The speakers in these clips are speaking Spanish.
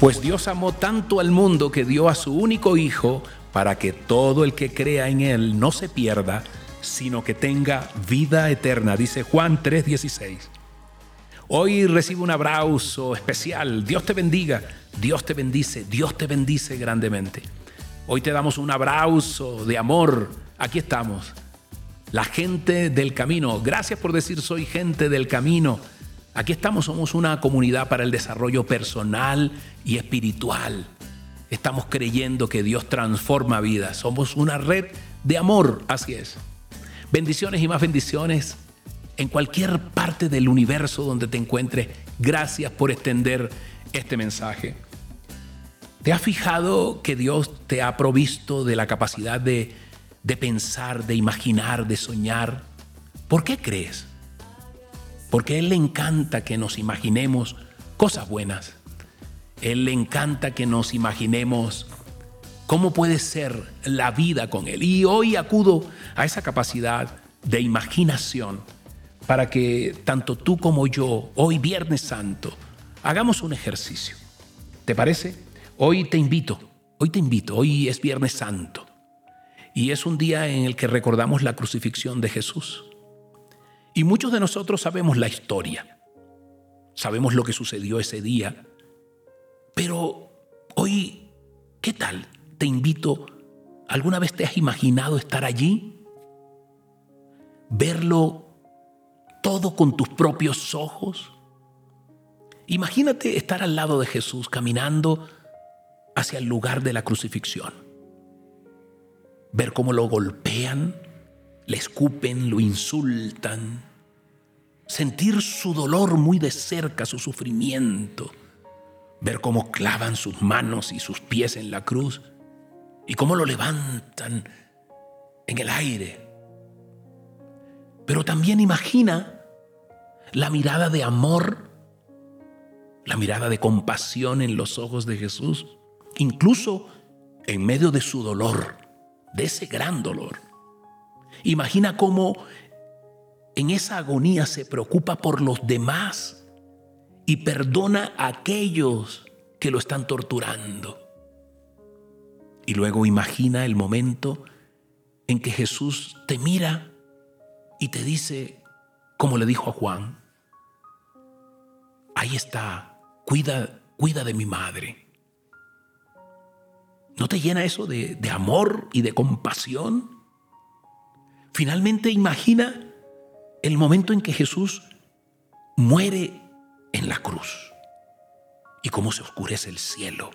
Pues Dios amó tanto al mundo que dio a su único Hijo para que todo el que crea en Él no se pierda, sino que tenga vida eterna, dice Juan 3:16. Hoy recibe un abrazo especial. Dios te bendiga, Dios te bendice, Dios te bendice grandemente. Hoy te damos un abrazo de amor. Aquí estamos, la gente del camino. Gracias por decir soy gente del camino. Aquí estamos, somos una comunidad para el desarrollo personal y espiritual. Estamos creyendo que Dios transforma vidas. Somos una red de amor, así es. Bendiciones y más bendiciones en cualquier parte del universo donde te encuentres. Gracias por extender este mensaje. ¿Te has fijado que Dios te ha provisto de la capacidad de, de pensar, de imaginar, de soñar? ¿Por qué crees? Porque Él le encanta que nos imaginemos cosas buenas. Él le encanta que nos imaginemos cómo puede ser la vida con Él. Y hoy acudo a esa capacidad de imaginación para que tanto tú como yo, hoy Viernes Santo, hagamos un ejercicio. ¿Te parece? Hoy te invito, hoy te invito, hoy es Viernes Santo. Y es un día en el que recordamos la crucifixión de Jesús. Y muchos de nosotros sabemos la historia, sabemos lo que sucedió ese día, pero hoy, ¿qué tal? Te invito, ¿alguna vez te has imaginado estar allí? Verlo todo con tus propios ojos. Imagínate estar al lado de Jesús caminando hacia el lugar de la crucifixión. Ver cómo lo golpean, le escupen, lo insultan, sentir su dolor muy de cerca, su sufrimiento, ver cómo clavan sus manos y sus pies en la cruz y cómo lo levantan en el aire. Pero también imagina la mirada de amor, la mirada de compasión en los ojos de Jesús, incluso en medio de su dolor, de ese gran dolor. Imagina cómo en esa agonía se preocupa por los demás y perdona a aquellos que lo están torturando. Y luego imagina el momento en que Jesús te mira y te dice, como le dijo a Juan, ahí está, cuida, cuida de mi madre. ¿No te llena eso de, de amor y de compasión? Finalmente imagina el momento en que Jesús muere en la cruz y cómo se oscurece el cielo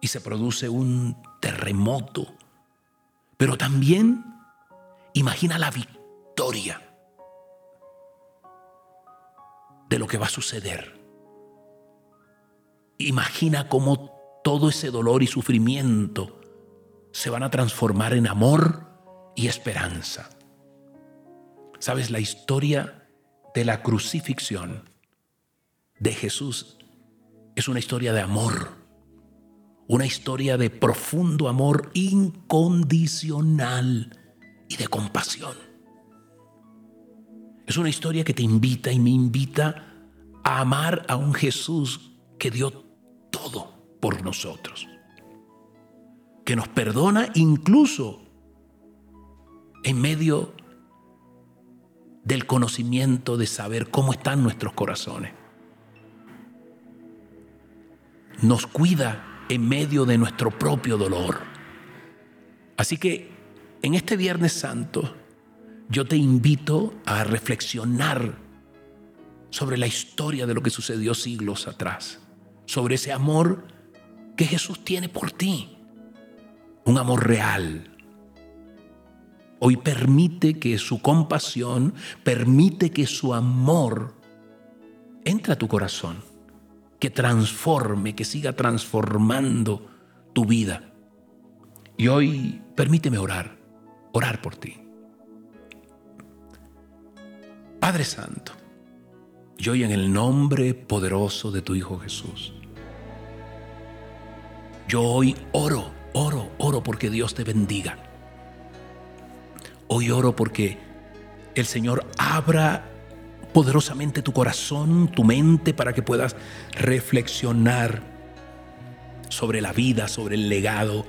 y se produce un terremoto. Pero también imagina la victoria de lo que va a suceder. Imagina cómo todo ese dolor y sufrimiento se van a transformar en amor y esperanza. Sabes, la historia de la crucifixión de Jesús es una historia de amor, una historia de profundo amor incondicional y de compasión. Es una historia que te invita y me invita a amar a un Jesús que dio todo por nosotros, que nos perdona incluso en medio del conocimiento de saber cómo están nuestros corazones. Nos cuida en medio de nuestro propio dolor. Así que en este Viernes Santo yo te invito a reflexionar sobre la historia de lo que sucedió siglos atrás, sobre ese amor que Jesús tiene por ti, un amor real, Hoy permite que su compasión, permite que su amor entre a tu corazón, que transforme, que siga transformando tu vida. Y hoy permíteme orar, orar por ti. Padre Santo, yo hoy en el nombre poderoso de tu Hijo Jesús, yo hoy oro, oro, oro porque Dios te bendiga Hoy oro porque el Señor abra poderosamente tu corazón, tu mente, para que puedas reflexionar sobre la vida, sobre el legado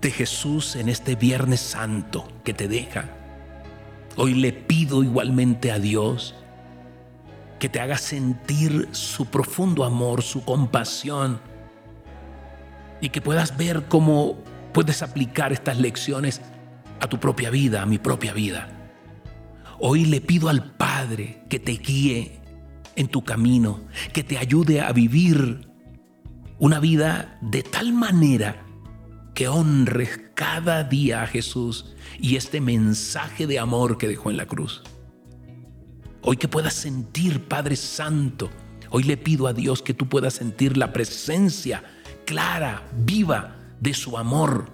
de Jesús en este Viernes Santo que te deja. Hoy le pido igualmente a Dios que te haga sentir su profundo amor, su compasión, y que puedas ver cómo puedes aplicar estas lecciones a tu propia vida, a mi propia vida. Hoy le pido al Padre que te guíe en tu camino, que te ayude a vivir una vida de tal manera que honres cada día a Jesús y este mensaje de amor que dejó en la cruz. Hoy que puedas sentir, Padre Santo, hoy le pido a Dios que tú puedas sentir la presencia clara, viva de su amor,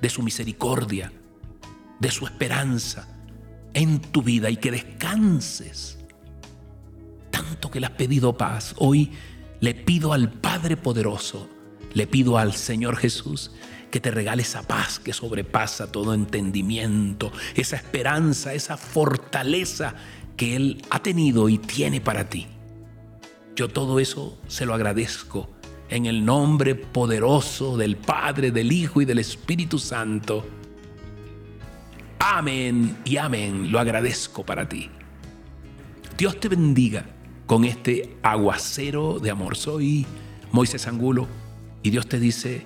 de su misericordia, de su esperanza en tu vida y que descanses. Tanto que le has pedido paz, hoy le pido al Padre Poderoso, le pido al Señor Jesús que te regale esa paz que sobrepasa todo entendimiento, esa esperanza, esa fortaleza que Él ha tenido y tiene para ti. Yo todo eso se lo agradezco en el nombre poderoso del Padre, del Hijo y del Espíritu Santo. Amén y amén. Lo agradezco para ti. Dios te bendiga con este aguacero de amor. Soy Moisés Angulo y Dios te dice,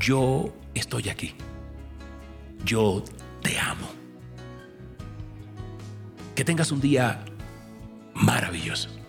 yo estoy aquí. Yo te amo. Que tengas un día maravilloso.